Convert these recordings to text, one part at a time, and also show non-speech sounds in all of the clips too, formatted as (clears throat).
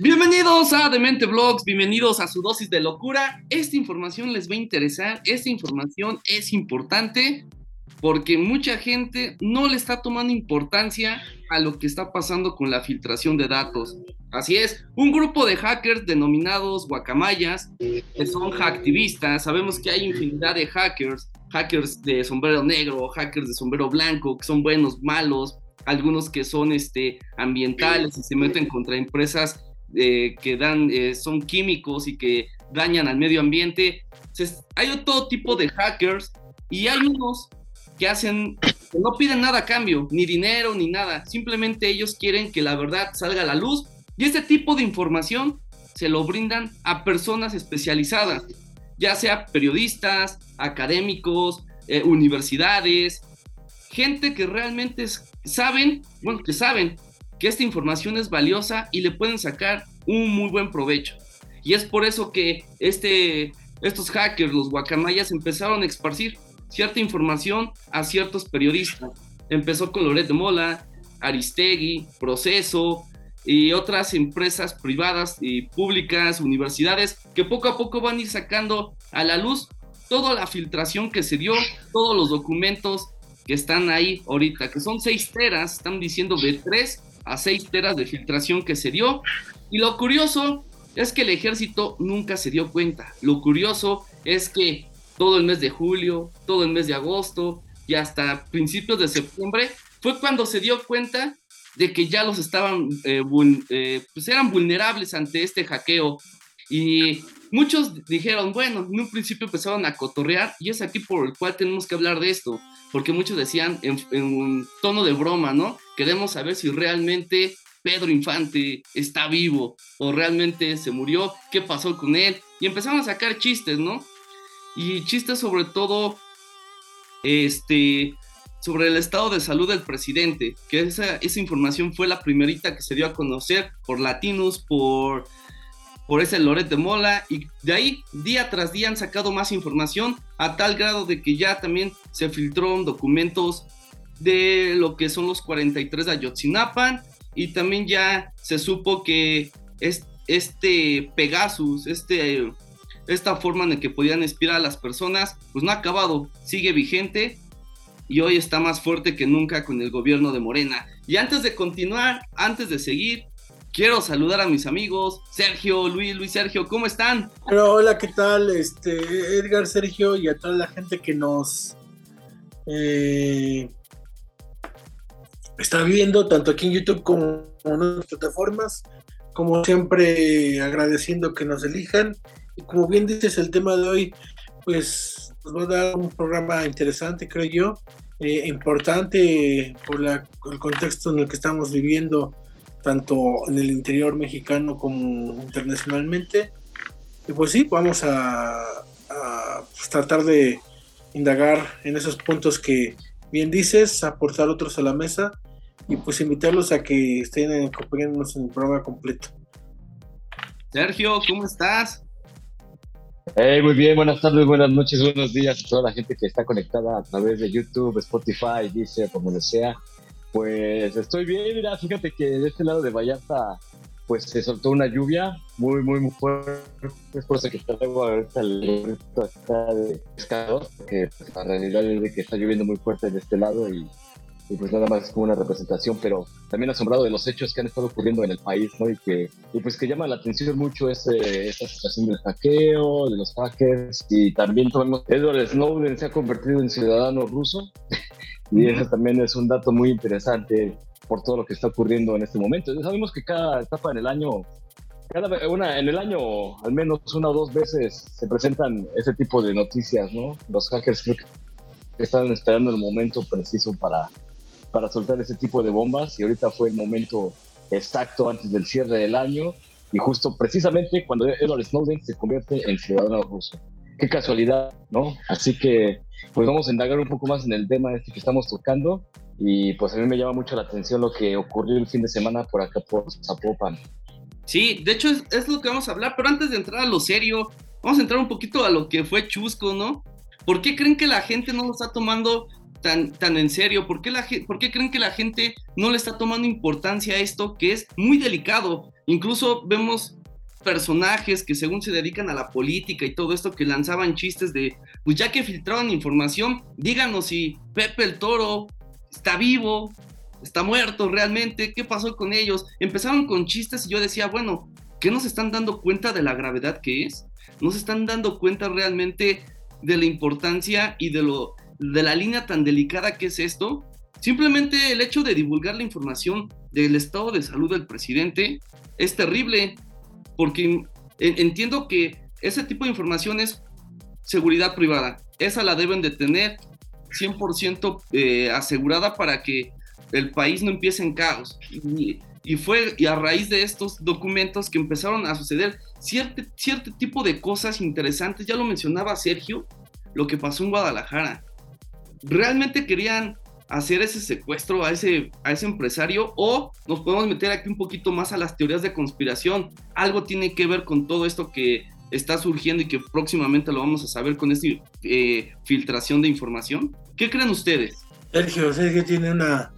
Bienvenidos a Demente Vlogs, bienvenidos a su dosis de locura. Esta información les va a interesar, esta información es importante porque mucha gente no le está tomando importancia a lo que está pasando con la filtración de datos. Así es, un grupo de hackers denominados guacamayas, que son hacktivistas, sabemos que hay infinidad de hackers, hackers de sombrero negro, hackers de sombrero blanco, que son buenos, malos, algunos que son este, ambientales y se meten contra empresas eh, que dan, eh, son químicos y que dañan al medio ambiente. hay todo tipo de hackers y hay unos que hacen, no piden nada a cambio, ni dinero, ni nada. Simplemente ellos quieren que la verdad salga a la luz y este tipo de información se lo brindan a personas especializadas, ya sea periodistas, académicos, eh, universidades, gente que realmente saben, bueno, que saben que esta información es valiosa y le pueden sacar un muy buen provecho. Y es por eso que este, estos hackers, los guacamayas, empezaron a esparcir cierta información a ciertos periodistas. Empezó con Loret de Mola, Aristegui, Proceso y otras empresas privadas y públicas, universidades, que poco a poco van a ir sacando a la luz toda la filtración que se dio, todos los documentos que están ahí ahorita, que son seis teras, están diciendo de tres a 6 teras de filtración que se dio. Y lo curioso es que el ejército nunca se dio cuenta. Lo curioso es que todo el mes de julio, todo el mes de agosto y hasta principios de septiembre fue cuando se dio cuenta de que ya los estaban, eh, eh, pues eran vulnerables ante este hackeo. Y muchos dijeron, bueno, en un principio empezaron a cotorrear y es aquí por el cual tenemos que hablar de esto porque muchos decían en, un tono de broma, ¿no? Queremos saber si realmente Pedro Infante está vivo o realmente se murió, qué pasó con él. Y empezaron a sacar chistes, ¿no? Y chistes sobre todo, este, sobre el estado de salud del presidente, que esa, esa información fue la primerita que se dio a conocer por Latinos, por por ese Loret de Mola y de ahí día tras día han sacado más información a tal grado de que ya también se filtraron documentos de lo que son los 43 de Ayotzinapan y también ya se supo que este Pegasus, este, esta forma en la que podían espiar a las personas, pues no ha acabado, sigue vigente y hoy está más fuerte que nunca con el gobierno de Morena. Y antes de continuar, antes de seguir, quiero saludar a mis amigos, Sergio, Luis, Luis Sergio, ¿cómo están? hola, ¿qué tal? Este, Edgar, Sergio y a toda la gente que nos eh, está viendo, tanto aquí en YouTube como en otras plataformas. Como siempre, agradeciendo que nos elijan. Y como bien dices, el tema de hoy, pues nos va a dar un programa interesante, creo yo. Eh, importante por el contexto en el que estamos viviendo tanto en el interior mexicano como internacionalmente. Y pues sí, vamos a, pues, tratar de indagar en esos puntos que bien dices, aportar otros a la mesa y pues invitarlos a que estén acompañándonos en el programa completo. Sergio, ¿cómo estás? Hey, muy bien, buenas tardes, buenas noches, buenos días a toda la gente que está conectada a través de YouTube, Spotify, dice, como lo sea. Pues estoy bien, mira, fíjate que de este lado de Vallarta pues se soltó una lluvia muy, muy, muy fuerte. Es por eso que traigo ahorita el está de pescador, que pues, la realidad es de que está lloviendo muy fuerte de este lado y, pues nada más es como una representación, pero también asombrado de los hechos que han estado ocurriendo en el país, ¿no? Y que y pues que llama la atención mucho ese, esta situación del hackeo, de los hackers, y también tomemos, Edward Snowden se ha convertido en ciudadano ruso. Y eso también es un dato muy interesante por todo lo que está ocurriendo en este momento. Sabemos que cada etapa en el año, cada una en el año, al menos una o dos veces se presentan ese tipo de noticias, ¿no? Los hackers creo que están esperando el momento preciso para, para soltar ese tipo de bombas y ahorita fue el momento exacto antes del cierre del año y justo precisamente cuando Edward Snowden se convierte en ciudadano ruso. Qué casualidad, ¿no? Así que pues vamos a indagar un poco más en el tema este que estamos tocando y pues a mí me llama mucho la atención lo que ocurrió el fin de semana por acá por Zapopan. Sí, de hecho es, lo que vamos a hablar, pero antes de entrar a lo serio, vamos a entrar un poquito a lo que fue Chusco, ¿no? ¿Por qué creen que la gente no lo está tomando tan, tan en serio? ¿Por qué, la, ¿Por qué creen que la gente no le está tomando importancia a esto que es muy delicado? Incluso vemos personajes que según se dedican a la política y todo esto que lanzaban chistes de, pues ya que filtraban información, díganos si Pepe el Toro está vivo, está muerto realmente, ¿qué pasó con ellos? Empezaron con chistes y yo decía, bueno, ¿qué nos están dando cuenta de la gravedad que es? ¿No se están dando cuenta realmente de la importancia y de, lo, de la línea tan delicada que es esto? Simplemente el hecho de divulgar la información del estado de salud del presidente es terrible porque entiendo que ese tipo de información es seguridad privada. Esa la deben de tener 100% eh, asegurada para que el país no empiece en caos. Y, fue y a raíz de estos documentos que empezaron a suceder cierto, cierto tipo de cosas interesantes. Ya lo mencionaba Sergio, lo que pasó en Guadalajara. Realmente querían hacer ese secuestro a ese, a ese empresario o nos podemos meter aquí un poquito más a las teorías de conspiración. Algo tiene que ver con todo esto que está surgiendo y que próximamente lo vamos a saber con esta eh, filtración de información. ¿Qué creen ustedes? Sergio, Sergio tiene una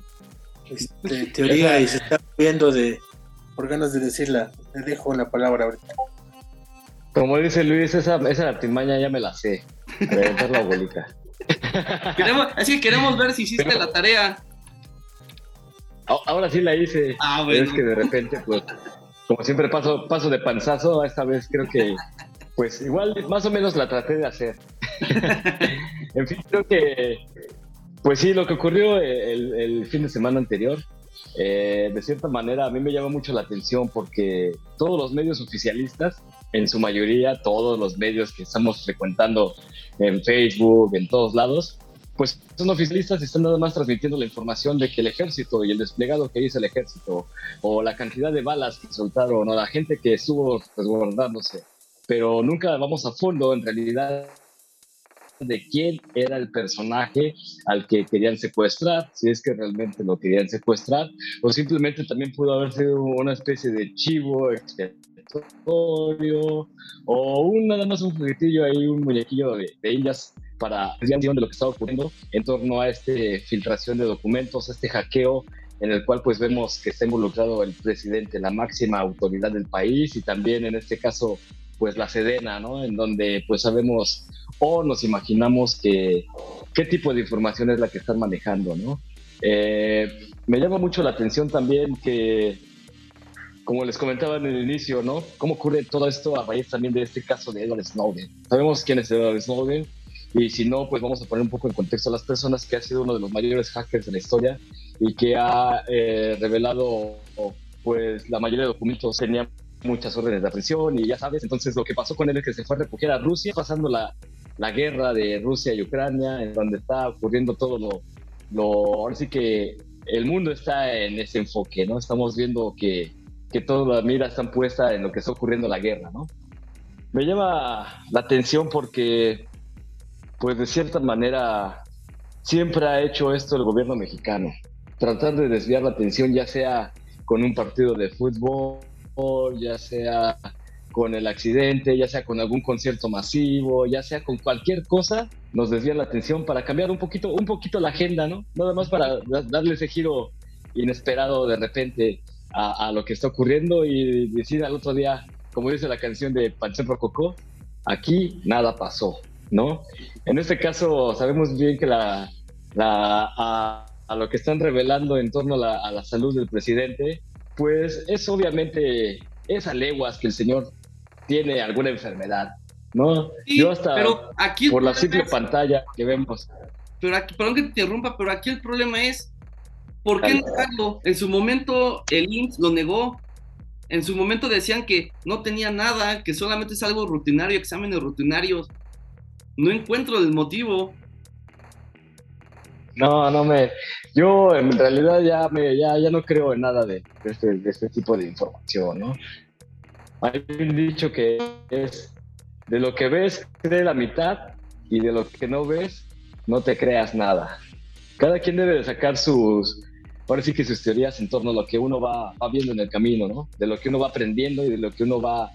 este, teoría y se está viendo de por ganas de decirla. Le dejo la palabra ahorita. Como dice Luis, esa, esa artimaña ya me la sé. A la abuelita. (laughs) Queremos, así que queremos ver si hiciste la tarea. Ahora sí la hice. Ah, Es que de repente, pues, como siempre paso, paso de panzazo, esta vez creo que, pues, igual más o menos la traté de hacer. (laughs) en fin, creo que, pues sí, lo que ocurrió el, fin de semana anterior, eh, de cierta manera a mí me llama mucho la atención porque todos los medios oficialistas, en su mayoría, todos los medios que estamos frecuentando en Facebook, en todos lados, pues son oficialistas y están nada más transmitiendo la información de que el ejército y el desplegado que hizo el ejército, o la cantidad de balas que soltaron, o la gente que estuvo resguardándose. Pero nunca vamos a fondo en realidad de quién era el personaje al que querían secuestrar, si es que realmente lo querían secuestrar, o simplemente también pudo haber sido una especie de chivo expiatorio, o un, nada más un juguetillo ahí, un muñequillo de, de indias para de lo que estaba ocurriendo en torno a esta filtración de documentos, este hackeo en el cual pues vemos que está involucrado el presidente, la máxima autoridad del país y también en este caso pues la Sedena, ¿no? En donde pues sabemos o nos imaginamos que qué tipo de información es la que están manejando, ¿no? Eh, me llama mucho la atención también que, como les comentaba en el inicio, ¿no? ¿Cómo ocurre todo esto a raíz también de este caso de Edward Snowden? Sabemos quién es Edward Snowden, y si no, pues vamos a poner un poco en contexto a las personas que ha sido uno de los mayores hackers de la historia y que ha eh, revelado pues la mayoría de documentos tenía muchas órdenes de aprehensión y ya sabes, entonces lo que pasó con él es que se fue a refugiar a Rusia, pasando la, la guerra de Rusia y Ucrania, en donde está ocurriendo todo lo, lo, ahora sí que el mundo está en ese enfoque, ¿no? Estamos viendo que, que toda la mira está puesta en lo que está ocurriendo en la guerra, ¿no? Me llama la atención porque pues de cierta manera siempre ha hecho esto el gobierno mexicano, tratar de desviar la atención ya sea con un partido de fútbol, ya sea con el accidente, ya sea con algún concierto masivo, ya sea con cualquier cosa, nos desvían la atención para cambiar un poquito, un poquito la agenda, ¿no? Nada más para darle ese giro inesperado de repente a, lo que está ocurriendo y decir al otro día, como dice la canción de Panchón Rococó, aquí nada pasó. ¿no? En este caso sabemos bien que la, a, lo que están revelando en torno a la, salud del presidente, pues es obviamente, es a leguas que el señor tiene alguna enfermedad, ¿no? Yo hasta pero aquí por la simple pantalla que vemos. Pero aquí, perdón que te interrumpa, pero aquí el problema es, ¿por qué negarlo? En su momento el IMSS lo negó, en su momento decían que no tenía nada, que solamente es algo rutinario, exámenes rutinarios no encuentro el motivo. No, no me. Yo en realidad ya me, ya, ya no creo en nada de, este, este, tipo de información, ¿no? Hay un dicho que es de lo que ves, cree la mitad, y de lo que no ves, no te creas nada. Cada quien debe de sacar sus, ahora sí que sus teorías en torno a lo que uno va, va viendo en el camino, ¿no? De lo que uno va aprendiendo y de lo que uno va,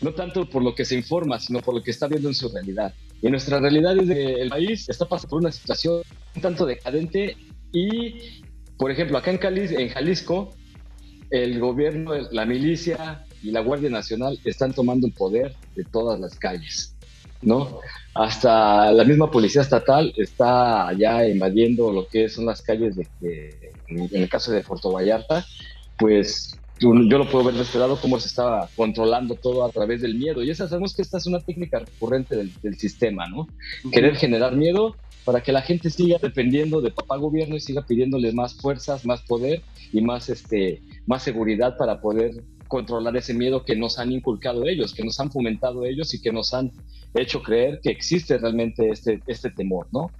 no tanto por lo que se informa, sino por lo que está viendo en su realidad. Y nuestra realidad es que el país está pasando por una situación un tanto decadente y, por ejemplo, acá en, en Jalisco, el gobierno, la milicia y la Guardia Nacional están tomando el poder de todas las calles, ¿no? Hasta la misma policía estatal está ya invadiendo lo que son las calles de, en el caso de Puerto Vallarta, pues yo lo puedo ver de este lado cómo se está controlando todo a través del miedo. Y esa sabemos que esta es una técnica recurrente del, del sistema, ¿no? Querer generar miedo para que la gente siga dependiendo de papá gobierno y siga pidiéndole más fuerzas, más poder y más, este, más seguridad para poder controlar ese miedo que nos han inculcado ellos, que nos han fomentado ellos y que nos han hecho creer que existe realmente este, este temor, ¿no?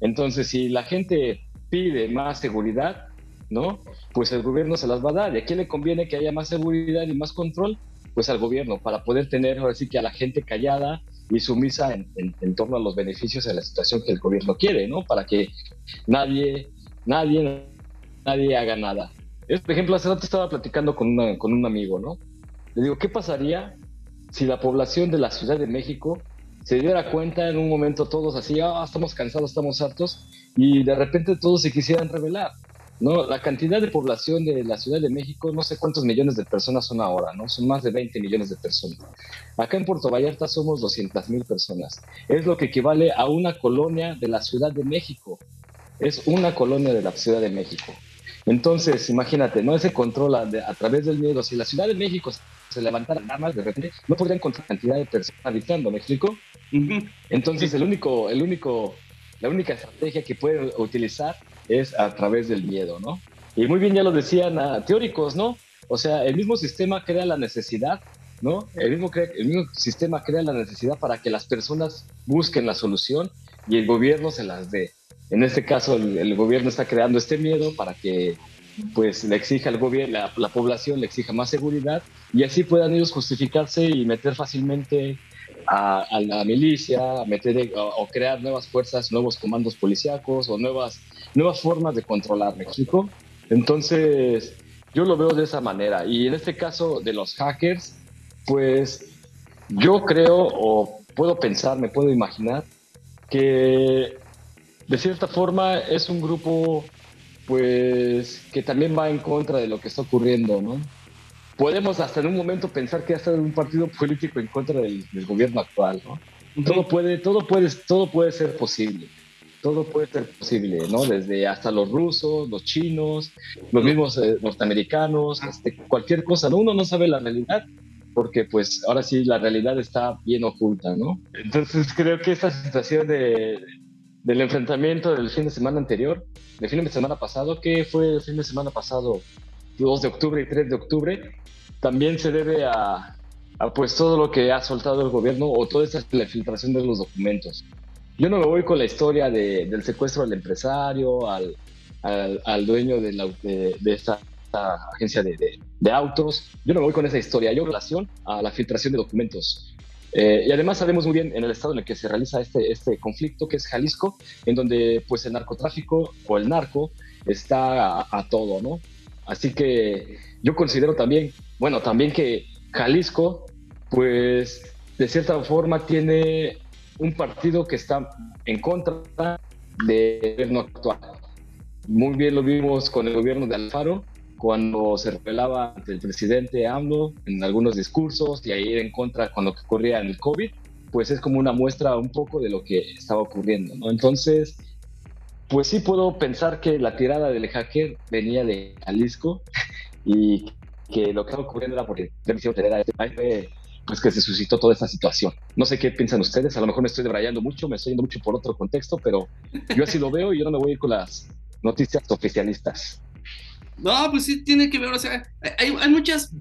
Entonces, si la gente pide más seguridad, ¿no? Pues el gobierno se las va a dar. ¿Y a quién le conviene que haya más seguridad y más control? Pues al gobierno, para poder tener ahora sí que a la gente callada y sumisa en, torno a los beneficios de la situación que el gobierno quiere, ¿no? Para que nadie, nadie, nadie haga nada. por ejemplo, hace rato estaba platicando con, con un amigo, ¿no? Le digo, ¿qué pasaría si la población de la Ciudad de México se diera cuenta en un momento todos así, ah, estamos cansados, estamos hartos, y de repente todos se quisieran rebelar? ¿no? La cantidad de población de la Ciudad de México, no sé cuántos millones de personas son ahora, ¿no? Son más de 20 millones de personas. Acá en Puerto Vallarta somos 200 mil personas. Es lo que equivale a una colonia de la Ciudad de México. Es una colonia de la Ciudad de México. Entonces, imagínate, ¿no? Ese control a, través del miedo. Si la Ciudad de México se levantara más de repente, no podría encontrar cantidad de personas habitando, ¿me explico? Entonces, el único, el único, la única estrategia que puede utilizar es a través del miedo, ¿no? Y muy bien ya lo decían uh, teóricos, ¿no? O sea, el mismo sistema crea la necesidad, ¿no? El mismo, el mismo sistema crea la necesidad para que las personas busquen la solución y el gobierno se las dé. En este caso, el, gobierno está creando este miedo para que pues le exija al gobierno, la, población le exija más seguridad y así puedan ellos justificarse y meter fácilmente a, la milicia, meter o crear nuevas fuerzas, nuevos comandos policíacos o nuevas nuevas formas de controlar, ¿me explico? Entonces, yo lo veo de esa manera. Y en este caso de los hackers, pues yo creo o puedo pensar, me puedo imaginar que de cierta forma es un grupo pues que también va en contra de lo que está ocurriendo, ¿no? Podemos hasta en un momento pensar que hasta un partido político en contra del, del gobierno actual, ¿no? Todo puede, todo puede, todo puede ser posible todo puede ser posible, ¿no? Desde hasta los rusos, los chinos, los mismos eh, norteamericanos, este, cualquier cosa, ¿no? Uno no sabe la realidad porque pues ahora sí la realidad está bien oculta, ¿no? Entonces creo que esta situación de, del enfrentamiento del fin de semana anterior, del fin de semana pasado, que fue el fin de semana pasado, 2 de octubre y 3 de octubre, también se debe a, a pues todo lo que ha soltado el gobierno o toda esta la filtración de los documentos yo no me voy con la historia de, del secuestro del empresario, al, al, dueño de, la, de, esta, agencia de, de, autos. Yo no me voy con esa historia. Yo relación a la filtración de documentos. Eh, y además sabemos muy bien en el estado en el que se realiza este, este conflicto, que es Jalisco, en donde pues el narcotráfico o el narco está a, a todo, ¿no? Así que yo considero también, bueno, también que Jalisco, pues de cierta forma tiene un partido que está en contra del gobierno actual. Muy bien lo vimos con el gobierno de Alfaro, cuando se revelaba ante el presidente AMLO en algunos discursos y ahí en contra con lo que ocurría en el COVID, pues es como una muestra un poco de lo que estaba ocurriendo, ¿no? Entonces, pues sí puedo pensar que la tirada del hacker venía de Jalisco (laughs) y que lo que estaba ocurriendo era porque este pues que se suscitó toda esta situación. No sé qué piensan ustedes, a lo mejor me estoy debrayando mucho, me estoy yendo mucho por otro contexto, pero yo así lo veo y yo no me voy a ir con las noticias oficialistas. No, pues sí tiene que ver, o sea, hay, hay muchas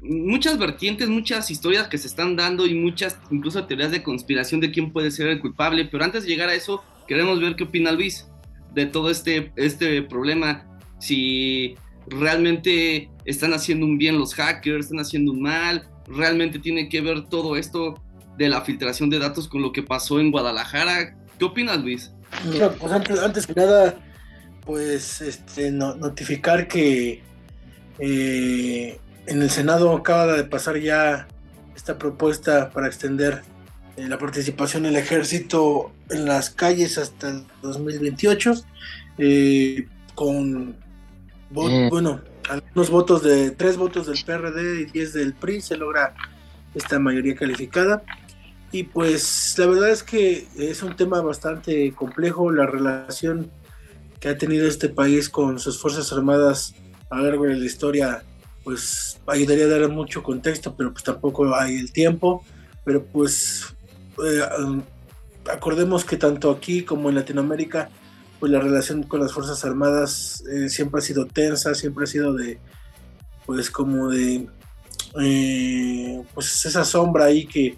muchas vertientes, muchas historias que se están dando y muchas incluso teorías de conspiración de quién puede ser el culpable, pero antes de llegar a eso, queremos ver qué opina Luis de todo este, este problema, si realmente están haciendo un bien los hackers, están haciendo un mal, realmente tiene que ver todo esto de la filtración de datos con lo que pasó en Guadalajara. ¿Qué opinas, Luis? pues antes, que nada, pues este, notificar que eh, en el Senado acaba de pasar ya esta propuesta para extender la participación del ejército en las calles hasta el 2028, con, mm. bueno, algunos votos de tres votos del PRD y 10 del PRI se logra esta mayoría calificada. Y pues la verdad es que es un tema bastante complejo la relación que ha tenido este país con sus Fuerzas Armadas a lo largo de la historia, pues ayudaría a dar mucho contexto, pero pues tampoco hay el tiempo. Pero pues eh, acordemos que tanto aquí como en Latinoamérica, pues la relación con las Fuerzas Armadas eh, siempre ha sido tensa, siempre ha sido de, pues como de, eh, pues esa sombra ahí que,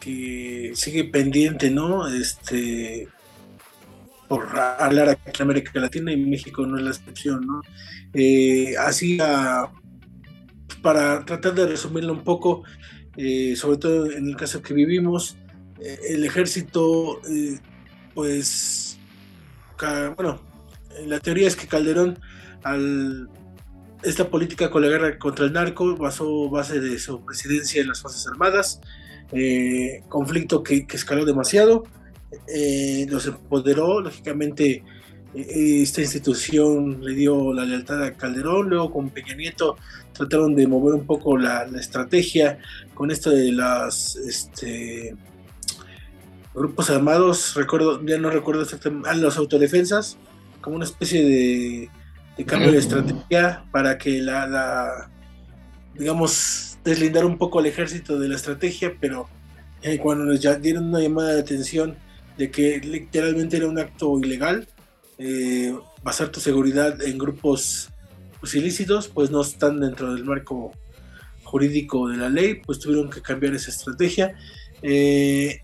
que sigue pendiente, ¿no? Este, por hablar aquí en América Latina y México no es la excepción, ¿no? Así, para tratar de resumirlo un poco, sobre todo en el caso que vivimos, el ejército, pues bueno, la teoría es que Calderón, al esta política con la guerra contra el narco, basó base de su presidencia en las Fuerzas Armadas, eh, conflicto que, escaló demasiado, eh, los empoderó, lógicamente eh, esta institución le dio la lealtad a Calderón, luego con Peña Nieto trataron de mover un poco la, la estrategia con esto de las este, grupos armados, recuerdo, ya no recuerdo exactamente, a los autodefensas, como una especie de, cambio de estrategia para que la, digamos, deslindar un poco al ejército de la estrategia, pero eh, cuando les dieron una llamada de atención de que literalmente era un acto ilegal, eh, basar tu seguridad en grupos pues, ilícitos, pues no están dentro del marco jurídico de la ley, pues tuvieron que cambiar esa estrategia. Eh,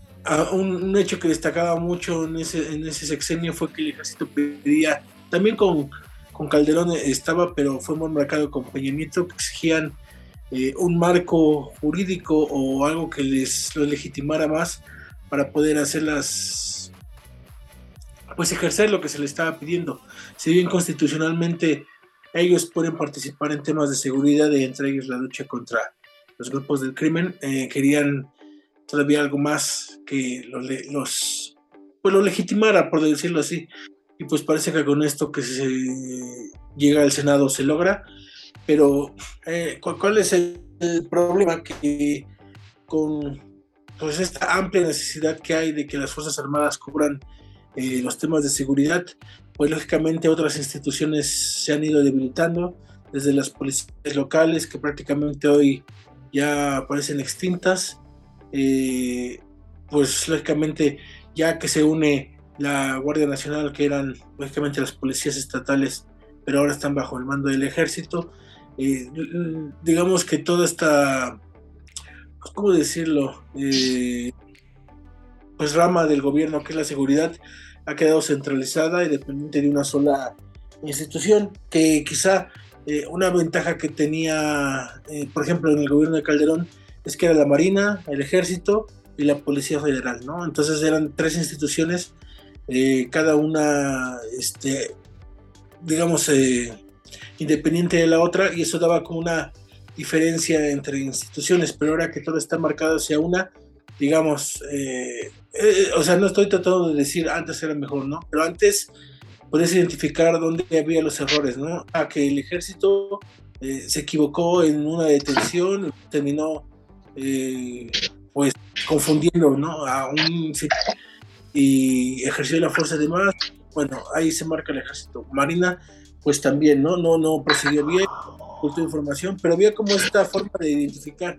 un, hecho que destacaba mucho en ese, en ese sexenio fue que el ejército pedía, también con, con Calderón estaba, pero fue muy marcado con Peña que exigían eh, un marco jurídico o algo que les lo legitimara más para poder hacer las, pues ejercer lo que se les estaba pidiendo. Si bien constitucionalmente ellos pueden participar en temas de seguridad y entre ellos la lucha contra los grupos del crimen, eh, querían todavía algo más que los, pues lo legitimara, por decirlo así. Y pues parece que con esto que se llega al Senado se logra. Pero, eh, ¿cuál es el, problema? Que con pues esta amplia necesidad que hay de que las Fuerzas Armadas cubran eh, los temas de seguridad, pues lógicamente otras instituciones se han ido debilitando, desde las policías locales que prácticamente hoy ya parecen extintas, eh, pues lógicamente ya que se une la Guardia Nacional, que eran lógicamente las policías estatales, pero ahora están bajo el mando del ejército, eh, digamos que toda esta, pues, ¿cómo decirlo? Eh, pues rama del gobierno que es la seguridad ha quedado centralizada y dependiente de una sola institución que quizá una ventaja que tenía, por ejemplo, en el gobierno de Calderón es que era la Marina, el Ejército y la Policía Federal, ¿no? Entonces eran tres instituciones, eh, cada una, este, digamos, eh, independiente de la otra, y eso daba como una diferencia entre instituciones, pero ahora que todo está marcado hacia una, digamos, eh, o sea, no estoy tratando de decir antes era mejor, ¿no? Pero antes podías identificar dónde había los errores, ¿no? A que el ejército se equivocó en una detención, terminó eh, pues confundiendo ¿no? a un y ejerció la fuerza de más, bueno, ahí se marca el ejército. Marina, pues también, ¿no? No, no procedió bien, justo información, pero había como esta forma de identificar.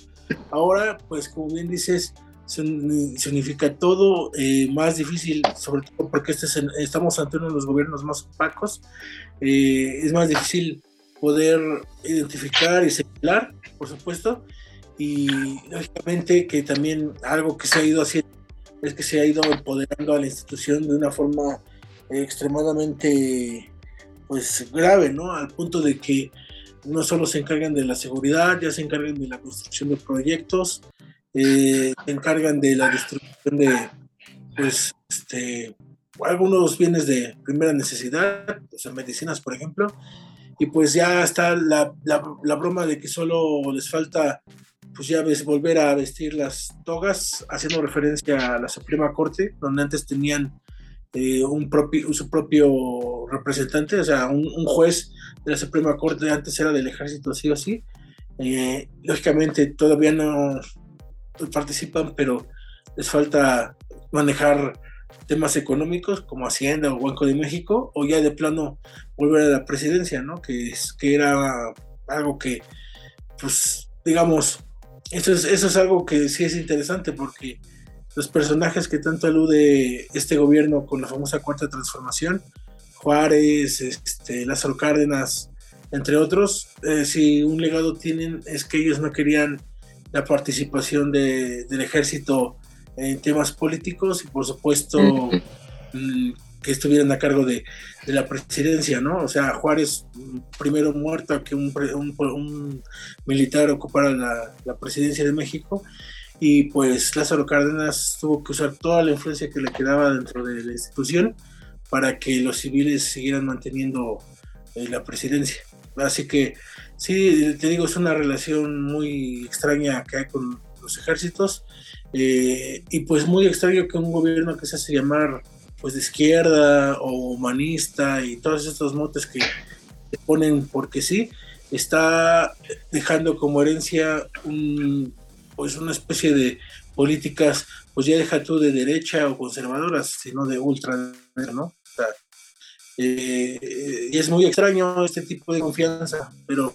Ahora, pues como bien dices, significa todo eh, más difícil, sobre todo porque este estamos ante uno de los gobiernos más opacos, eh, es más difícil poder identificar y señalar, por supuesto, y lógicamente que también algo que se ha ido haciendo es que se ha ido empoderando a la institución de una forma extremadamente pues grave, ¿no? Al punto de que no solo se encargan de la seguridad, ya se encargan de la construcción de proyectos, eh, se encargan de la distribución de pues este algunos bienes de primera necesidad, o sea, medicinas, por ejemplo, y pues ya está la, la, la broma de que solo les falta pues ya volver a vestir las togas, haciendo referencia a la Suprema Corte, donde antes tenían eh, un propio, su propio representante, o sea, un, juez de la Suprema Corte antes era del ejército, sí o sí. Eh, lógicamente todavía no participan, pero les falta manejar temas económicos como Hacienda o Banco de México, o ya de plano volver a la presidencia, ¿no? Que, es, que era algo que, pues, digamos, eso es, eso es algo que sí es interesante porque los personajes que tanto alude este gobierno con la famosa cuarta transformación, Juárez, este, Lázaro Cárdenas, entre otros, eh, si un legado tienen es que ellos no querían la participación de, del ejército en temas políticos y por supuesto que estuvieran a cargo de, de, la presidencia, ¿no? O sea, Juárez primero muerto que un, un, militar ocupara la, la, presidencia de México y pues Lázaro Cárdenas tuvo que usar toda la influencia que le quedaba dentro de la institución para que los civiles siguieran manteniendo eh, la presidencia. Así que sí, te digo, es una relación muy extraña que hay con los ejércitos eh, y pues muy extraño que un gobierno que se hace llamar pues de izquierda o humanista y todos estos motes que se ponen porque sí, está dejando como herencia un, pues una especie de políticas, pues ya deja tú de derecha o conservadoras, sino de ultra, ¿no? Eh, y es muy extraño este tipo de confianza, pero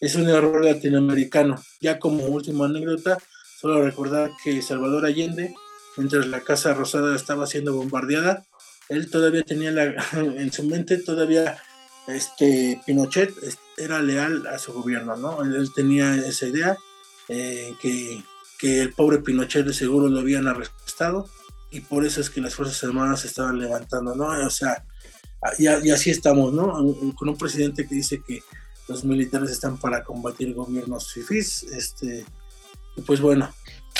es un error latinoamericano. Ya como última anécdota, solo recordar que Salvador Allende mientras la Casa Rosada estaba siendo bombardeada, él todavía tenía (laughs) en su mente, todavía este, Pinochet era leal a su gobierno, ¿no? Él, tenía esa idea, eh, que, que, el pobre Pinochet de seguro lo habían arrestado, y por eso es que las Fuerzas Armadas se estaban levantando, ¿no? O sea, y, y así estamos, ¿no? Con un presidente que dice que los militares están para combatir gobiernos fifís, este, y pues bueno,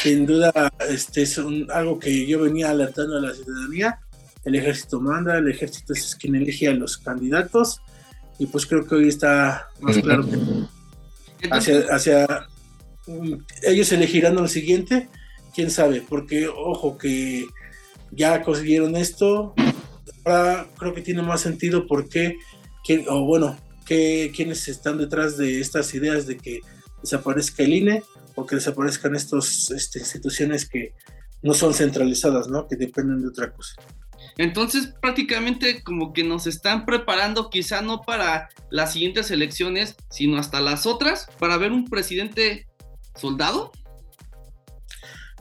sin duda este es algo que yo venía alertando a la ciudadanía. El ejército manda, el ejército es quien elige a los candidatos. Y pues creo que hoy está más claro que hacia, hacia mm, ellos elegirán al siguiente, quién sabe, porque ojo que ya consiguieron esto, ahora creo que tiene más sentido porque, o bueno, que quienes están detrás de estas ideas de que desaparezca el INE, o que desaparezcan estas este, instituciones que no son centralizadas, ¿no? Que dependen de otra cosa. Entonces, prácticamente como que nos están preparando quizá no para las siguientes elecciones, sino hasta las otras, para ver un presidente soldado.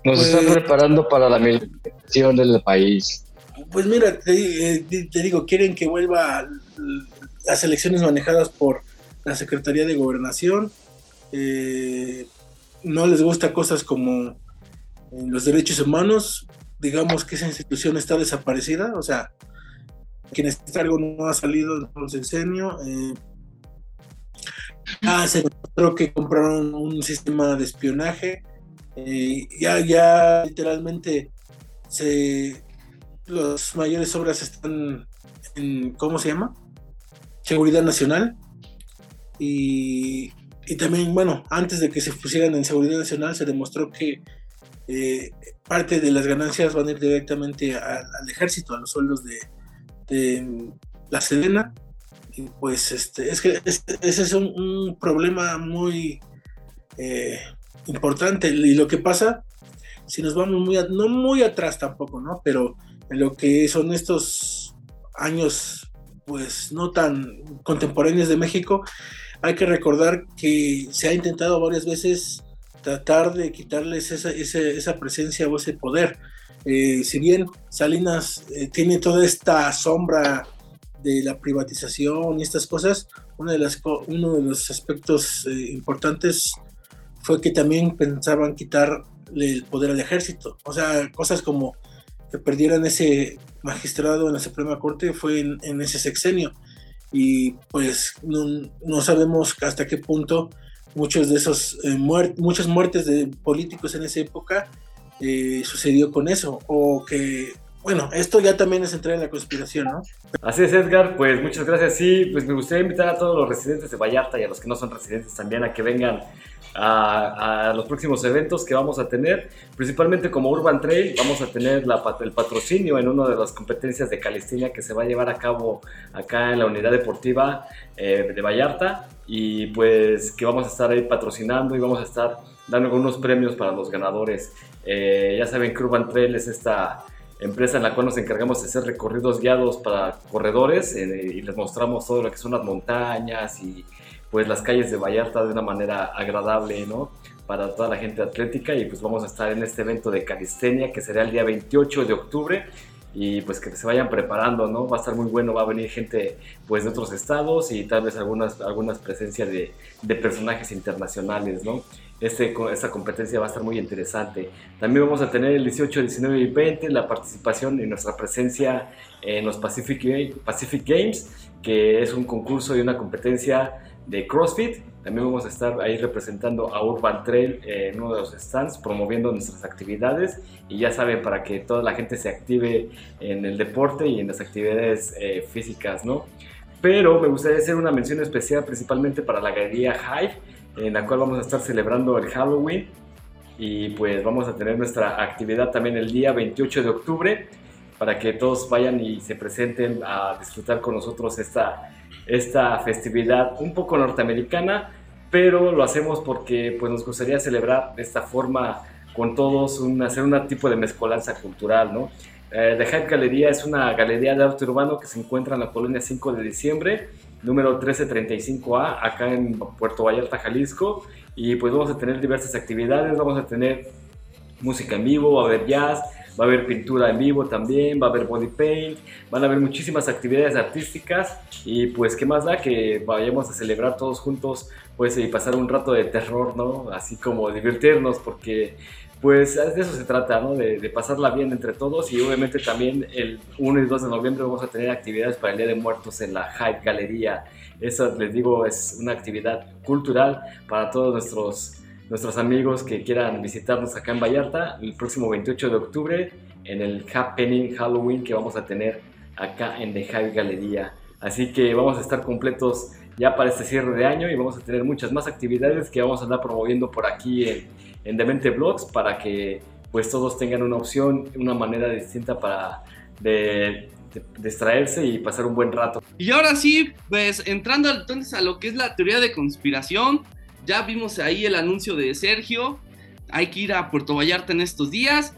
Nos están pues, preparando para la militarización del país. Pues mira, te, eh, te, digo, quieren que vuelva las elecciones manejadas por la Secretaría de Gobernación, eh, no les gusta cosas como los derechos humanos, digamos que esa institución está desaparecida, o sea, quien está algo no ha salido del sexenio. Eh, ah, se demostró que compraron un sistema de espionaje. Eh, ya, ya literalmente se, las mayores obras están en, ¿cómo se llama? Seguridad Nacional. Y y también, bueno, antes de que se pusieran en seguridad nacional, se demostró que eh, parte de las ganancias van a ir directamente al ejército, a los sueldos de, la Sedena. Y pues este, es que ese es un, problema muy eh, importante. Y lo que pasa, si nos vamos muy, no muy atrás tampoco, ¿no? Pero en lo que son estos años, pues no tan contemporáneos de México, hay que recordar que se ha intentado varias veces tratar de quitarles esa, esa, presencia o ese poder. Eh, si bien Salinas eh, tiene toda esta sombra de la privatización y estas cosas, una de las, uno de los aspectos eh, importantes fue que también pensaban quitarle el poder al ejército. O sea, cosas como que perdieran ese magistrado en la Suprema Corte fue en, en ese sexenio y pues no, sabemos hasta qué punto muchos de esos eh, muchas muertes de políticos en esa época eh, sucedió con eso o que bueno, esto ya también es entrar en la conspiración, ¿no? Así es, Edgar, pues muchas gracias. Sí, pues me gustaría invitar a todos los residentes de Vallarta y a los que no son residentes también a que vengan a, los próximos eventos que vamos a tener, principalmente como Urban Trail, vamos a tener el patrocinio en una de las competencias de calistenia que se va a llevar a cabo acá en la unidad deportiva eh, de Vallarta y pues que vamos a estar ahí patrocinando y vamos a estar dando algunos premios para los ganadores. Eh, ya saben que Urban Trail es esta empresa en la cual nos encargamos de hacer recorridos guiados para corredores eh, y les mostramos todo lo que son las montañas y pues las calles de Vallarta de una manera agradable, ¿no? Para toda la gente atlética y pues vamos a estar en este evento de calistenia que será el día 28 de octubre y pues que se vayan preparando, ¿no? Va a estar muy bueno, va a venir gente pues de otros estados y tal vez algunas, algunas presencias de, de personajes internacionales, ¿no? Este, esta competencia va a estar muy interesante. También vamos a tener el 18, 19 y 20 la participación y nuestra presencia en los Pacific, Pacific Games, que es un concurso y una competencia de CrossFit. También vamos a estar ahí representando a Urban Trail en uno de los stands, promoviendo nuestras actividades. Y ya saben, para que toda la gente se active en el deporte y en las actividades eh, físicas, ¿no? Pero me gustaría hacer una mención especial principalmente para la galería Hive, en la cual vamos a estar celebrando el Halloween. Y pues vamos a tener nuestra actividad también el día 28 de octubre para que todos vayan y se presenten a disfrutar con nosotros esta esta festividad un poco norteamericana, pero lo hacemos porque pues, nos gustaría celebrar de esta forma con todos, un, hacer un tipo de mezcolanza cultural, ¿no? Eh, The Hype Galería es una galería de arte urbano que se encuentra en la colonia 5 de diciembre, número 1335A, acá en Puerto Vallarta, Jalisco. Y pues vamos a tener diversas actividades, vamos a tener música en vivo, va a haber jazz, va a haber pintura en vivo también, va a haber body paint, van a haber muchísimas actividades artísticas y pues qué más da que vayamos a celebrar todos juntos pues y pasar un rato de terror, ¿no? Así como divertirnos porque pues de eso se trata, ¿no? De, pasarla bien entre todos y obviamente también el 1 y 2 de noviembre vamos a tener actividades para el Día de Muertos en la Hype Galería. Eso les digo es una actividad cultural para todos nuestros nuestros amigos que quieran visitarnos acá en Vallarta el próximo 28 de octubre en el Happening Halloween que vamos a tener acá en The Hive Galería. Así que vamos a estar completos ya para este cierre de año y vamos a tener muchas más actividades que vamos a andar promoviendo por aquí en, en Demente Blogs para que pues todos tengan una opción, una manera distinta para de, distraerse y pasar un buen rato. Y ahora sí, pues entrando entonces a lo que es la teoría de conspiración, ya vimos ahí el anuncio de Sergio. Hay que ir a Puerto Vallarta en estos días.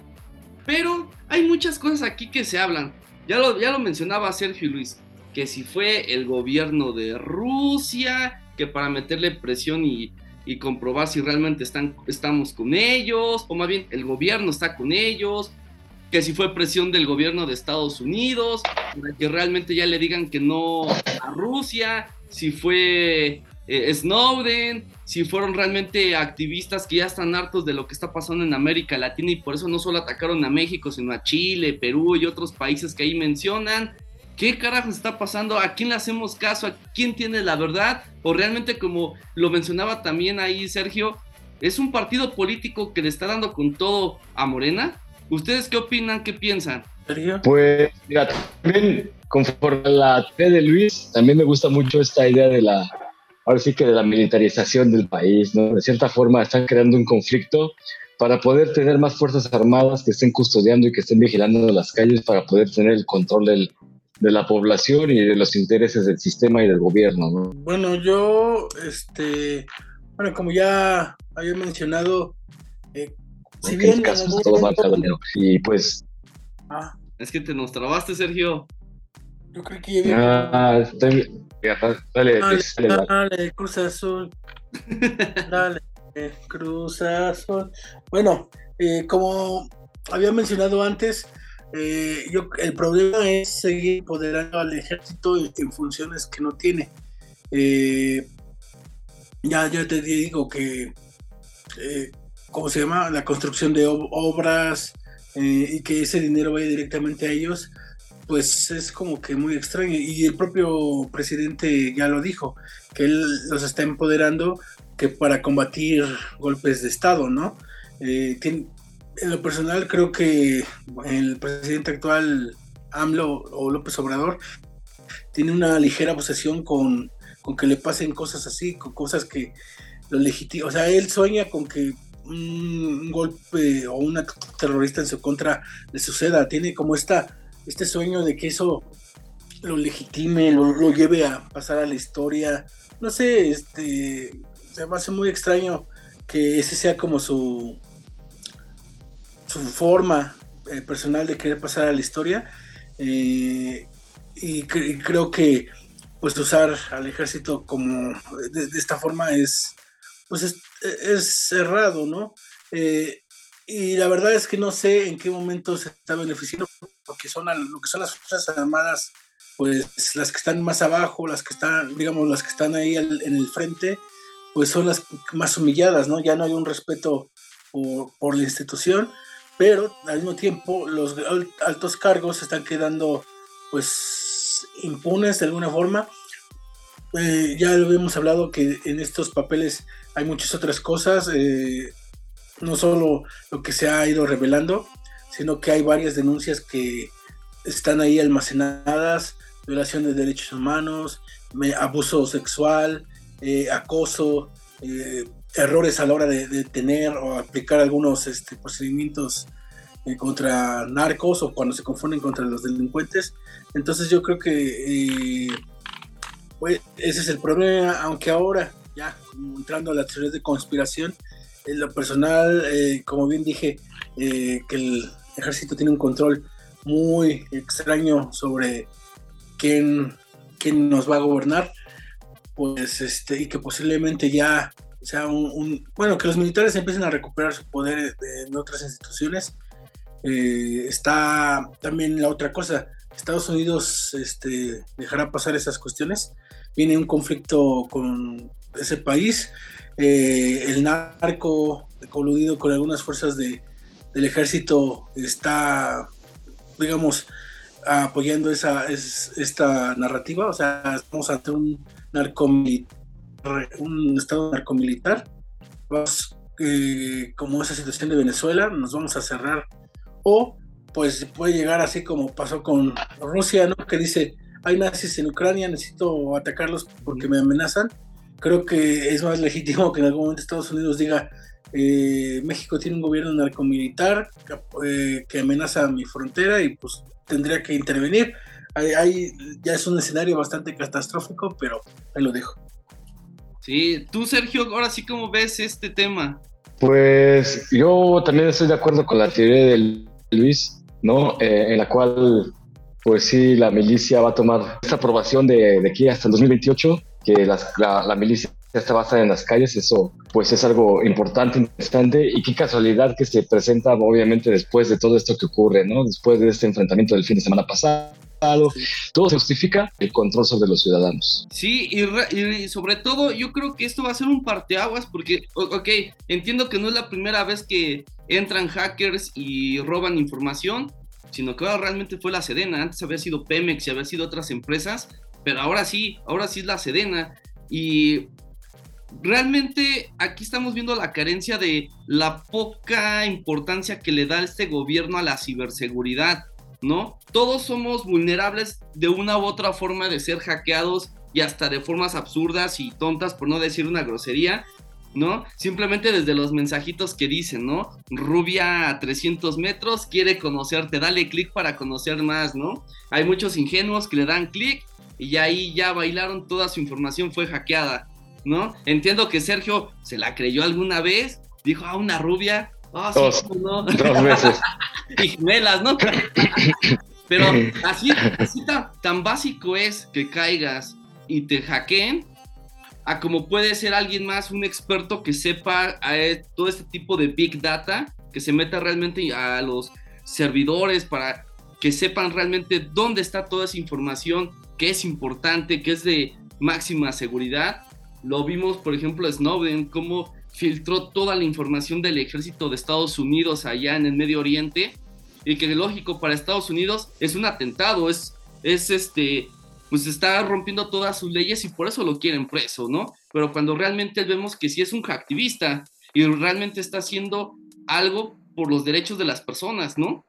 Pero hay muchas cosas aquí que se hablan. Ya lo, ya lo mencionaba Sergio Luis. Que si fue el gobierno de Rusia, que para meterle presión y, comprobar si realmente están, estamos con ellos, o más bien el gobierno está con ellos, que si fue presión del gobierno de Estados Unidos, para que realmente ya le digan que no a Rusia, si fue eh, Snowden, si fueron realmente activistas que ya están hartos de lo que está pasando en América Latina y por eso no solo atacaron a México, sino a Chile, Perú y otros países que ahí mencionan. ¿Qué carajo está pasando? ¿A quién le hacemos caso? ¿A quién tiene la verdad? O realmente, como lo mencionaba también ahí Sergio, es un partido político que le está dando con todo a Morena. ¿Ustedes qué opinan? ¿Qué piensan? Pues, mira, también conforme a la T de Luis, también me gusta mucho esta idea de la ahora sí que de la militarización del país, ¿no? De cierta forma están creando un conflicto para poder tener más fuerzas armadas que estén custodiando y que estén vigilando las calles para poder tener el control del, de la población y de los intereses del sistema y del gobierno, ¿no? Bueno, yo, este, bueno, como ya había mencionado, eh, si bien... todo y pues... Ah. Es que te nos trabaste, Sergio. Yo creo que ya Ah, estoy... Dale, dale, Cruz Azul. (laughs) Dale, Cruz Azul. Bueno, eh, como había mencionado antes, eh, yo, el problema es seguir empoderando al ejército en, funciones que no tiene. Eh, ya, ya te digo que, ¿cómo se llama? La construcción de obras y que ese dinero vaya directamente a ellos pues es como que muy extraño. Y el propio presidente ya lo dijo, que él los está empoderando que para combatir golpes de Estado, ¿no? Eh, en lo personal creo que el presidente actual, AMLO o López Obrador, tiene una ligera obsesión con, con que le pasen cosas así, con cosas que, lo legítimo, o sea, él sueña con que un golpe o un acto terrorista en su contra le suceda, tiene como esta, este sueño de que eso lo legitime, lo, lleve a pasar a la historia, no sé, este, se me hace muy extraño que ese sea como su, su forma eh, personal de querer pasar a la historia. Eh, y, creo que pues usar al ejército como de, esta forma es pues es, cerrado, ¿no? Eh, y la verdad es que no sé en qué momento se está beneficiando porque son lo que son las fuerzas armadas pues las que están más abajo las que están digamos las que están ahí en el frente pues son las más humilladas no ya no hay un respeto por, por la institución pero al mismo tiempo los altos cargos están quedando pues impunes de alguna forma. Eh, ya lo hemos hablado que en estos papeles hay muchas otras cosas, eh, no solo lo que se ha ido revelando, sino que hay varias denuncias que están ahí almacenadas, violación de derechos humanos, abuso sexual, eh, acoso, errores a la hora de, tener o aplicar algunos este, procedimientos eh, contra narcos o cuando se confunden contra los delincuentes. Entonces yo creo que eh, pues, ese es el problema, aunque ahora, ya entrando a las teorías de conspiración, en lo personal, eh, como bien dije, que el ejército tiene un control muy extraño sobre quién, quién nos va a gobernar, pues este, y que posiblemente ya sea un, bueno, que los militares empiecen a recuperar su poder en otras instituciones. Eh, está también la otra cosa, Estados Unidos este, dejará pasar esas cuestiones, viene un conflicto con ese país, eh, el narco coludido con algunas fuerzas de, del ejército está, digamos, apoyando esa, esta narrativa, o sea, estamos ante un narco un estado narcomilitar, eh, como esa situación de Venezuela, nos vamos a cerrar o pues puede llegar así como pasó con Rusia, ¿no? Que dice, hay nazis en Ucrania, necesito atacarlos porque me amenazan. Creo que es más legítimo que en algún momento Estados Unidos diga, eh, México tiene un gobierno narcomilitar eh, que amenaza mi frontera y pues tendría que intervenir. Ahí, ya es un escenario bastante catastrófico, pero ahí lo dejo. Sí, tú Sergio, ahora sí cómo ves este tema. Pues yo también estoy de acuerdo con la teoría del Luis, ¿no? Eh, en la cual, pues sí, la milicia va a tomar esta aprobación de, de aquí hasta el 2028, que la, la, milicia está basada en las calles, eso pues es algo importante, interesante y qué casualidad que se presenta obviamente después de todo esto que ocurre, ¿no? Después de este enfrentamiento del fin de semana pasado todo se justifica el control sobre los ciudadanos. Sí, y, sobre todo yo creo que esto va a ser un parteaguas porque, ok, entiendo que no es la primera vez que entran hackers y roban información, sino que ahora realmente fue la Sedena, antes había sido Pemex y había sido otras empresas, pero ahora sí, ahora sí es la Sedena y realmente aquí estamos viendo la carencia de la poca importancia que le da este gobierno a la ciberseguridad. ¿no? Todos somos vulnerables de una u otra forma de ser hackeados y hasta de formas absurdas y tontas, por no decir una grosería, ¿no? Simplemente desde los mensajitos que dicen, ¿no? Rubia a 300 metros quiere conocerte, dale clic para conocer más, ¿no? Hay muchos ingenuos que le dan clic y ahí ya bailaron, toda su información fue hackeada, ¿no? Entiendo que Sergio se la creyó alguna vez, dijo, ah, una rubia, ah, dos, ¿no? dos veces. (laughs) y gemelas, ¿no? (laughs) Pero así, así tan, básico es que caigas y te hackeen, a como puede ser alguien más, un experto que sepa eh, todo este tipo de big data, que se meta realmente a los servidores para que sepan realmente dónde está toda esa información, que es importante, que es de máxima seguridad. Lo vimos, por ejemplo, Snowden, cómo filtró toda la información del ejército de Estados Unidos allá en el Medio Oriente y que lógico para Estados Unidos es un atentado, es, es este, pues está rompiendo todas sus leyes y por eso lo quieren preso, ¿no? Pero cuando realmente vemos que sí es un activista y realmente está haciendo algo por los derechos de las personas, ¿no?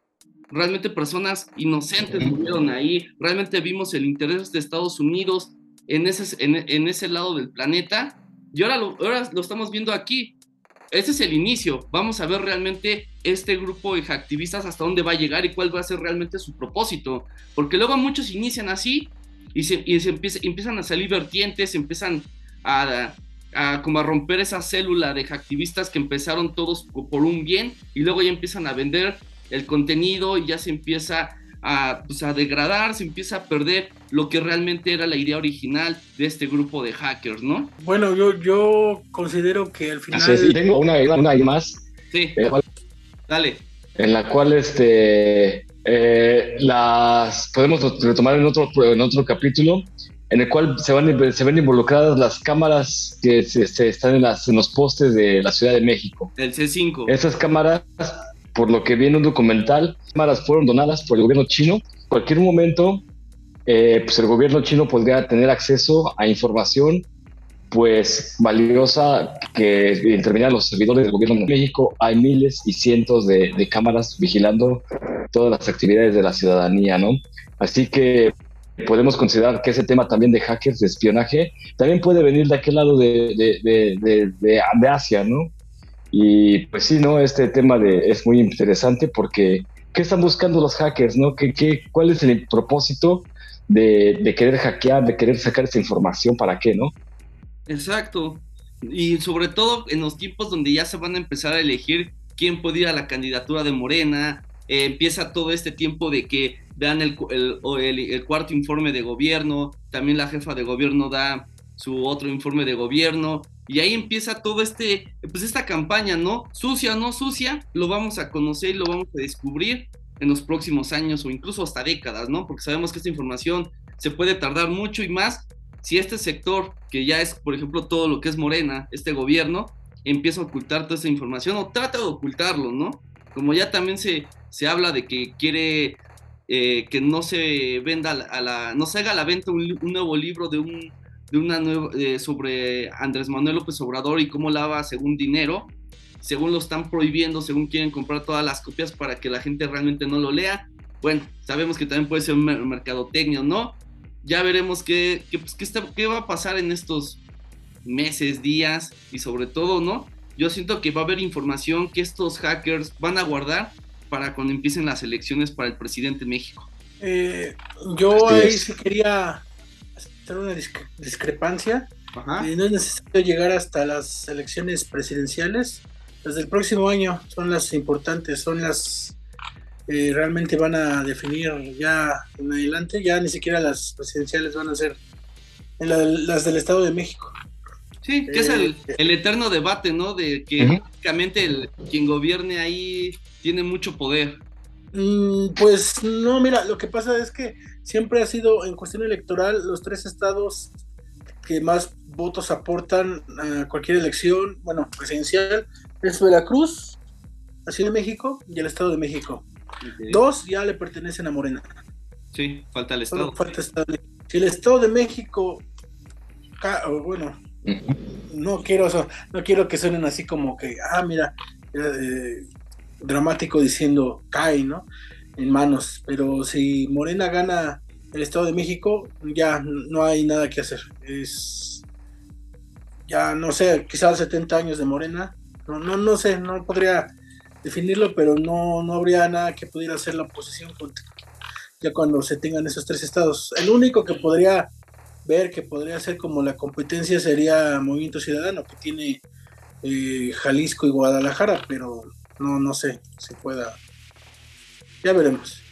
Realmente personas inocentes murieron ahí, realmente vimos el interés de Estados Unidos en ese, en, ese lado del planeta Y ahora lo, ahora lo estamos viendo aquí. Ese es el inicio. Vamos a ver realmente este grupo de activistas hasta dónde va a llegar y cuál va a ser realmente su propósito. Porque luego muchos inician así y se, y se empieza, empiezan a salir vertientes, empiezan a, a, como a romper esa célula de activistas que empezaron todos por un bien y luego ya empiezan a vender el contenido y ya se empieza a, pues, a degradar, se empieza a perder lo que realmente era la idea original de este grupo de hackers, ¿no? Bueno, yo, yo considero que al final... Así es, y tengo una, una más. Sí, eh, dale. en la cual este eh, las podemos retomar en otro en otro capítulo en el cual se van se ven involucradas las cámaras que se, se están en, las, en los postes de la Ciudad de México. El C5. Esas cámaras, por lo que viene un documental, cámaras fueron donadas por el gobierno chino. Cualquier momento, eh, pues el gobierno chino podría tener acceso a información pues valiosa que intervenían los servidores del gobierno de México. Hay miles y cientos de, de cámaras vigilando todas las actividades de la ciudadanía, ¿no? Así que podemos considerar que ese tema también de hackers, de espionaje, también puede venir de aquel lado de, de, de, de Asia, ¿no? Y pues sí, ¿no? Este tema de, es muy interesante porque ¿qué están buscando los hackers, ¿no? ¿Qué, qué, ¿Cuál es el propósito de, querer hackear, de querer sacar esa información? ¿Para qué, no? Exacto. Y sobre todo en los tiempos donde ya se van a empezar a elegir quién puede ir a la candidatura de Morena, eh, empieza todo este tiempo de que dan el, el, el, el, cuarto informe de gobierno, también la jefa de gobierno da su otro informe de gobierno, y ahí empieza todo este, pues esta campaña, ¿no? Sucia o no sucia, lo vamos a conocer y lo vamos a descubrir en los próximos años o incluso hasta décadas, ¿no? Porque sabemos que esta información se puede tardar mucho y más si este sector, que ya es, por ejemplo, todo lo que es Morena, este gobierno, empieza a ocultar toda esa información o trata de ocultarlo, ¿no? Como ya también se, se habla de que quiere eh, que no se venda a la, no se haga a la venta un, un nuevo libro de un de una nueva eh, sobre Andrés Manuel López Obrador y cómo lava según dinero, según lo están prohibiendo, según quieren comprar todas las copias para que la gente realmente no lo lea. Bueno, sabemos que también puede ser un mercadotecnia, ¿no? Ya veremos qué, qué, pues, qué, está, qué va a pasar en estos meses, días y sobre todo, ¿no? Yo siento que va a haber información que estos hackers van a guardar para cuando empiecen las elecciones para el presidente de México. Eh, yo ahí sí quería una discre discrepancia. Ajá. Eh, no es necesario llegar hasta las elecciones presidenciales. Las del próximo año son las importantes, son las eh, realmente van a definir ya en adelante. Ya ni siquiera las presidenciales van a ser en la, las del Estado de México. Sí, que es el, el, eterno debate, ¿no? De que uh -huh. prácticamente el, quien gobierne ahí tiene mucho poder. Mm, pues no, mira, lo que pasa es que siempre ha sido en cuestión electoral los tres estados que más votos aportan a cualquier elección, bueno, presidencial, es Veracruz, la Ciudad de México y el Estado de México. Okay. Dos ya le pertenecen a Morena. Sí, falta el Estado. Falta estado. Si el Estado de México, bueno, no quiero, no quiero que suenen así como que, ah, mira, eh, dramático diciendo cae, ¿no? En manos. Pero si Morena gana el Estado de México, ya no hay nada que hacer. Es. Ya no sé, quizás 70 años de Morena. No, no, no sé, no podría definirlo, pero no, no habría nada que pudiera hacer la oposición ya cuando se tengan esos tres estados. El único que podría ver que podría ser como la competencia sería Movimiento Ciudadano, que tiene eh, Jalisco y Guadalajara, pero no, no sé si pueda. Ya veremos.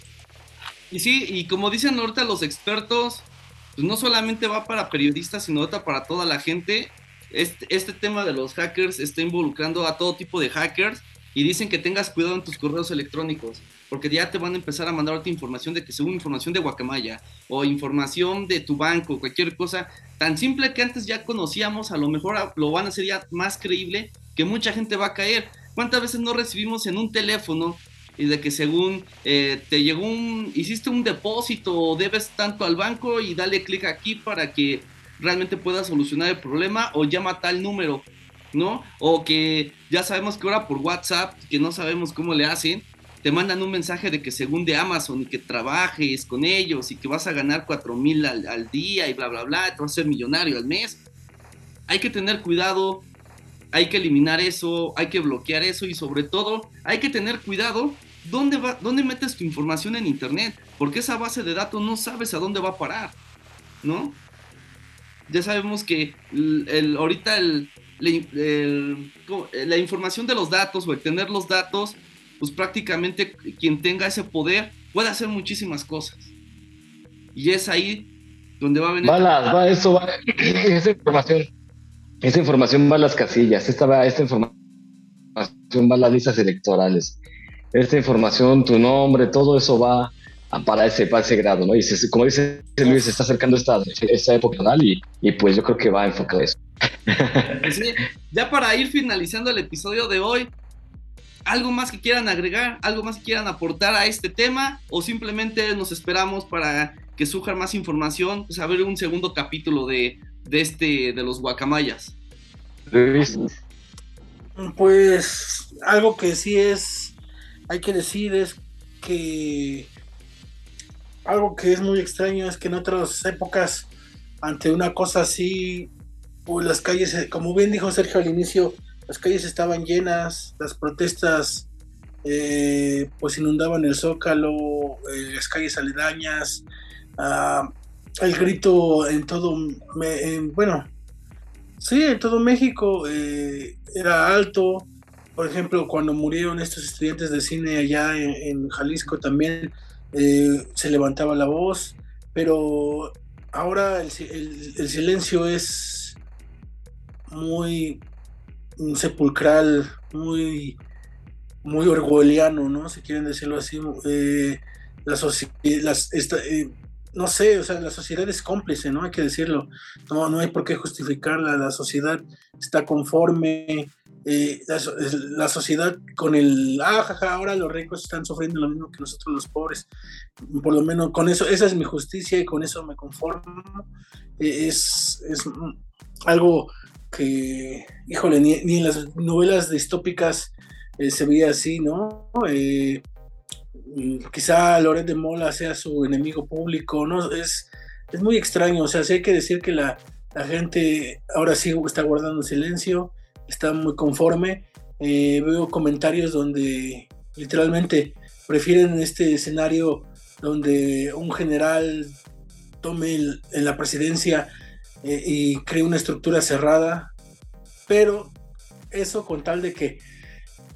Y sí, y como dicen ahorita los expertos, pues no solamente va para periodistas, sino para toda la gente. Este, este tema de los hackers está involucrando a todo tipo de hackers y dicen que tengas cuidado en tus correos electrónicos, porque ya te van a empezar a mandar ahorita información de que según información de Guacamaya o información de tu banco, cualquier cosa tan simple que antes ya conocíamos, a lo mejor lo van a hacer ya más creíble que mucha gente va a caer. ¿Cuántas veces no recibimos en un teléfono y de que según eh, te llegó un, hiciste un depósito o debes tanto al banco y dale clic aquí para que realmente puedas solucionar el problema o llama tal número, ¿no? O que ya sabemos que ahora por WhatsApp, que no sabemos cómo le hacen, te mandan un mensaje de que según de Amazon y que trabajes con ellos y que vas a ganar 4 mil al, al, día y bla, bla, bla, te vas a ser millonario al mes. hay que tener cuidado, hay que eliminar eso, hay que bloquear eso y sobre todo hay que tener cuidado dónde, va, dónde metes tu información en Internet, porque esa base de datos no sabes a dónde va a parar, ¿no? Ya sabemos que el, ahorita el, la información de los datos o el tener los datos, pues prácticamente quien tenga ese poder puede hacer muchísimas cosas. Y es ahí donde va a venir. va, eso va, (clears throat) esa información, esa información va a las casillas, esta, esta información va a las listas electorales, esta información, tu nombre, todo eso va para ese, para ese grado, ¿no? Y como dice Luis, se está acercando esta, esta época y, y pues yo creo que va a enfocar eso. Pues ya para ir finalizando el episodio de hoy, ¿algo más que quieran agregar? ¿Algo más que quieran aportar a este tema? ¿O simplemente nos esperamos para que surja más información? Pues a ver un segundo capítulo de, de este, de los guacamayas. Pues algo que sí es, hay que decir es que algo que es muy extraño es que en otras épocas, ante una cosa así, pues las calles, como bien dijo Sergio al inicio, las calles estaban llenas, las protestas eh, pues inundaban el zócalo, eh, las calles aledañas, ah, el grito en todo, bueno, sí, en todo México era alto. Por ejemplo, cuando murieron estos estudiantes de cine allá en Jalisco también eh, se levantaba la voz, pero ahora el, silencio es muy sepulcral, muy, muy orgulliano, ¿no? Si quieren decirlo así. Eh, la sociedad, eh, no sé, o sea, la sociedad es cómplice, ¿no? Hay que decirlo. No, no hay por qué justificarla. La sociedad está conforme, eh, la, sociedad con el, ah, ahora los ricos están sufriendo lo mismo que nosotros los pobres. Por lo menos con eso, esa es mi justicia y con eso me conformo. Eh, es, es algo que, híjole, ni, en las novelas distópicas eh, se veía así, ¿no? Quizá Loret de Mola sea su enemigo público, ¿no? Es, es muy extraño, o sea, sí hay que decir que la, la gente ahora sí está guardando silencio está muy conforme. Eh, veo comentarios donde literalmente prefieren este escenario donde un general tome en la presidencia eh, y cree una estructura cerrada, pero eso con tal de que,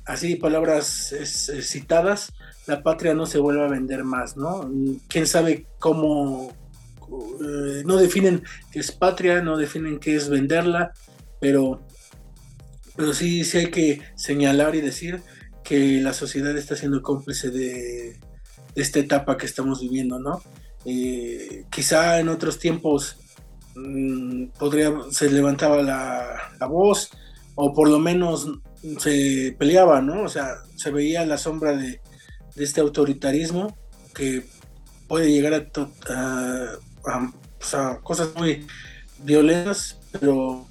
así palabras citadas, la patria no se vuelva a vender más, ¿no? Quién sabe cómo, eh, no definen qué es patria, no definen qué es venderla, pero pero sí, sí hay que señalar y decir que la sociedad está siendo cómplice de, esta etapa que estamos viviendo, ¿no? Eh, quizá en otros tiempos mm, podría, se levantaba la, voz o por lo menos se peleaba, ¿no? O sea, se veía la sombra de, este autoritarismo que puede llegar a, a cosas muy violentas, pero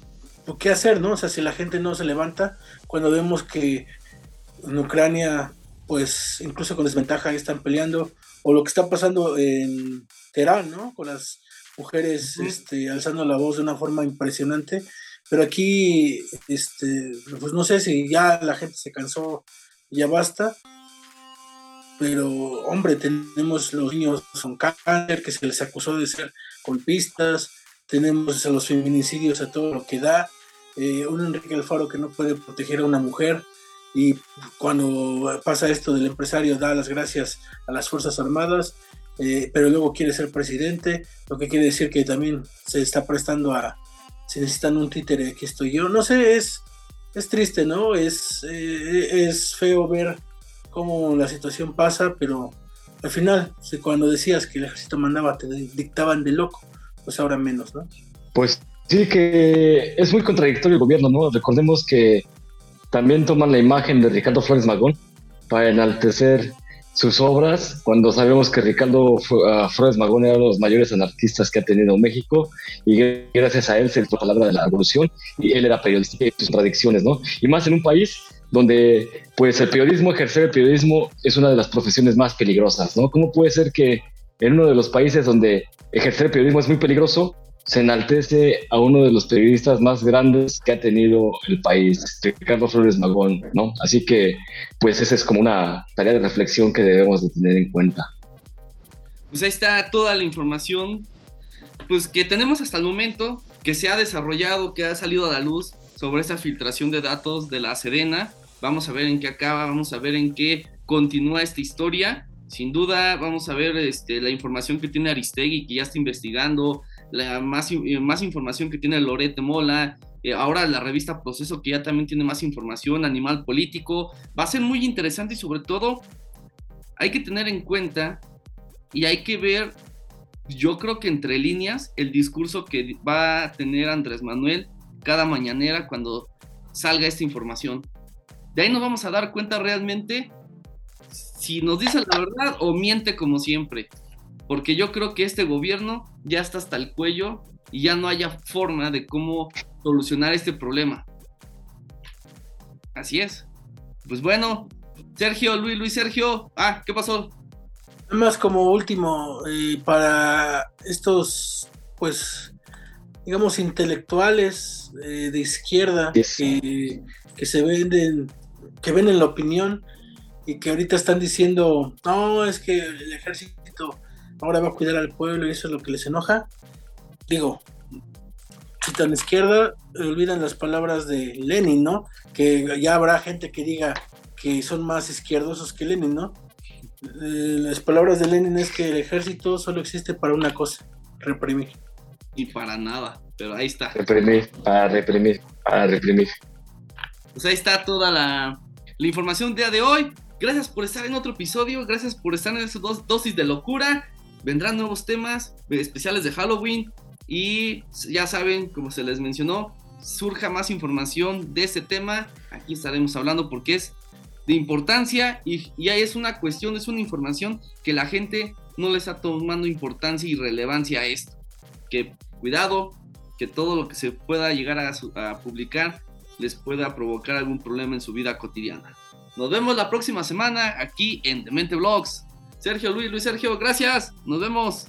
qué hacer, ¿no? O sea, si la gente no se levanta, cuando vemos que en Ucrania, pues incluso con desventaja están peleando, o lo que está pasando en Teherán, ¿no? Con las mujeres este, alzando la voz de una forma impresionante. Pero aquí, este, pues no sé si ya la gente se cansó, ya basta. Pero, hombre, tenemos los niños con cáncer que se les acusó de ser golpistas, tenemos los feminicidios a todo lo que da, eh, un Enrique Alfaro que no puede proteger a una mujer y cuando pasa esto del empresario da las gracias a las Fuerzas Armadas, eh, pero luego quiere ser presidente, lo que quiere decir que también se está prestando a, si necesitan un títere, aquí estoy yo, no sé, es, es triste, ¿no? Es, eh, es feo ver cómo la situación pasa, pero al final, cuando decías que el ejército mandaba, te dictaban de loco pues ahora menos, ¿no? Pues sí que es muy contradictorio el gobierno, ¿no? Recordemos que también toman la imagen de Ricardo Flores Magón para enaltecer sus obras, cuando sabemos que Ricardo ah, Flores Magón era uno de los mayores anarquistas que ha tenido México y gracias a él se hizo la palabra de la revolución y él era periodista y sus contradicciones, ¿no? Y más en un país donde pues el periodismo, ejercer el periodismo es una de las profesiones más peligrosas, ¿no? ¿Cómo puede ser que en uno de los países donde ejercer periodismo es muy peligroso, se enaltece a uno de los periodistas más grandes que ha tenido el país, Ricardo Flores Magón, ¿no? Así que, pues esa es como una tarea de reflexión que debemos de tener en cuenta. Pues ahí está toda la información, pues que tenemos hasta el momento, que se ha desarrollado, que ha salido a la luz sobre esa filtración de datos de la Sedena. Vamos a ver en qué acaba, vamos a ver en qué continúa esta historia. Sin duda, vamos a ver este, la información que tiene Aristegui, que ya está investigando, la más, más información que tiene Lorete Mola, eh, ahora la revista Proceso, que ya también tiene más información, Animal Político. Va a ser muy interesante y sobre todo hay que tener en cuenta y hay que ver, yo creo que entre líneas, el discurso que va a tener Andrés Manuel cada mañanera cuando salga esta información. De ahí nos vamos a dar cuenta realmente si nos dice la verdad o miente como siempre. Porque yo creo que este gobierno ya está hasta el cuello y ya no haya forma de cómo solucionar este problema. Así es. Pues bueno, Sergio, Luis, Luis Sergio. Ah, ¿qué pasó? Nada más como último, eh, para estos, pues, digamos, intelectuales eh, de izquierda que, que, se venden, que ven en la opinión y que ahorita están diciendo, no, es que el ejército ahora va a cuidar al pueblo y eso es lo que les enoja. Digo, si tan izquierda, olvidan las palabras de Lenin, ¿no? Que ya habrá gente que diga que son más izquierdosos que Lenin, ¿no? Eh, las palabras de Lenin es que el ejército solo existe para una cosa, reprimir. Y para nada, pero ahí está. Reprimir, para reprimir, para reprimir. Pues ahí está toda la, la información día de hoy. Gracias por estar en otro episodio, gracias por estar en esas dos dosis de locura. Vendrán nuevos temas especiales de Halloween y ya saben, como se les mencionó, surja más información de este tema, aquí estaremos hablando porque es de importancia y ya es una cuestión, es una información que la gente no le está tomando importancia y relevancia a esto. Que cuidado, que todo lo que se pueda llegar a publicar les pueda provocar algún problema en su vida cotidiana. Nos vemos la próxima semana aquí en Demente Vlogs. Sergio, Luis, Luis Sergio, gracias. Nos vemos.